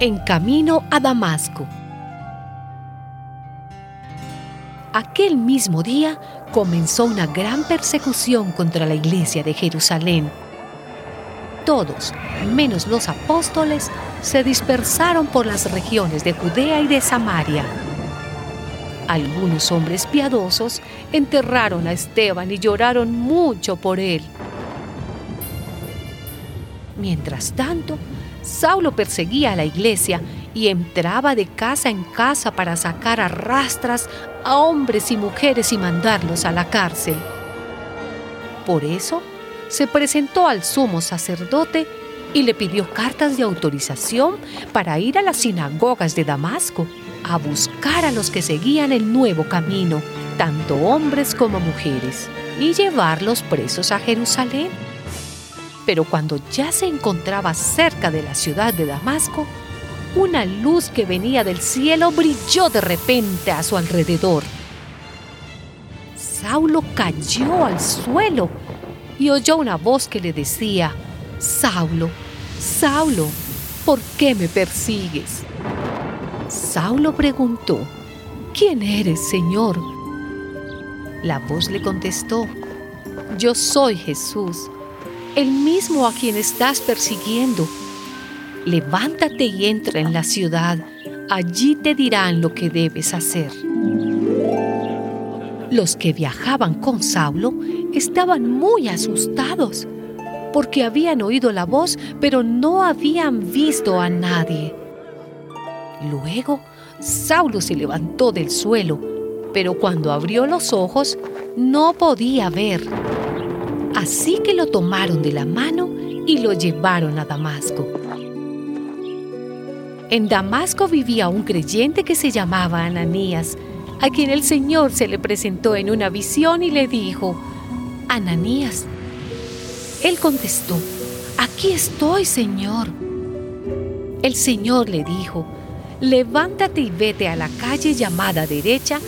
en camino a Damasco. Aquel mismo día comenzó una gran persecución contra la iglesia de Jerusalén. Todos, menos los apóstoles, se dispersaron por las regiones de Judea y de Samaria. Algunos hombres piadosos enterraron a Esteban y lloraron mucho por él. Mientras tanto, Saulo perseguía a la iglesia y entraba de casa en casa para sacar a rastras a hombres y mujeres y mandarlos a la cárcel. Por eso, se presentó al sumo sacerdote y le pidió cartas de autorización para ir a las sinagogas de Damasco a buscar a los que seguían el nuevo camino, tanto hombres como mujeres, y llevarlos presos a Jerusalén. Pero cuando ya se encontraba cerca de la ciudad de Damasco, una luz que venía del cielo brilló de repente a su alrededor. Saulo cayó al suelo y oyó una voz que le decía, Saulo, Saulo, ¿por qué me persigues? Saulo preguntó, ¿quién eres, Señor? La voz le contestó, yo soy Jesús el mismo a quien estás persiguiendo. Levántate y entra en la ciudad, allí te dirán lo que debes hacer. Los que viajaban con Saulo estaban muy asustados porque habían oído la voz pero no habían visto a nadie. Luego, Saulo se levantó del suelo, pero cuando abrió los ojos no podía ver. Así que lo tomaron de la mano y lo llevaron a Damasco. En Damasco vivía un creyente que se llamaba Ananías, a quien el Señor se le presentó en una visión y le dijo, Ananías. Él contestó, aquí estoy, Señor. El Señor le dijo, levántate y vete a la calle llamada derecha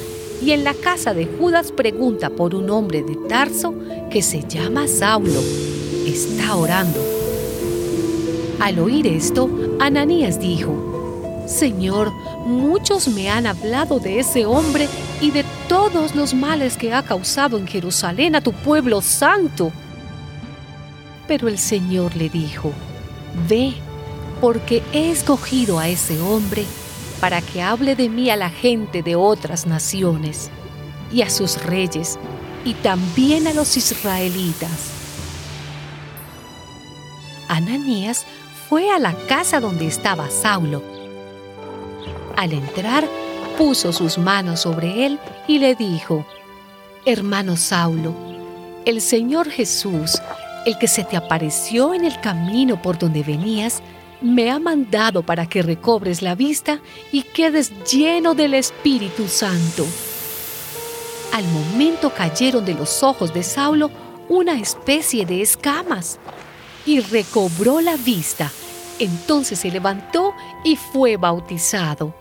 y en la casa de Judas pregunta por un hombre de Tarso que se llama Saulo. Está orando. Al oír esto, Ananías dijo, Señor, muchos me han hablado de ese hombre y de todos los males que ha causado en Jerusalén a tu pueblo santo. Pero el Señor le dijo, Ve, porque he escogido a ese hombre para que hable de mí a la gente de otras naciones y a sus reyes y también a los israelitas. Ananías fue a la casa donde estaba Saulo. Al entrar, puso sus manos sobre él y le dijo, Hermano Saulo, el Señor Jesús, el que se te apareció en el camino por donde venías, me ha mandado para que recobres la vista y quedes lleno del Espíritu Santo. Al momento cayeron de los ojos de Saulo una especie de escamas y recobró la vista. Entonces se levantó y fue bautizado.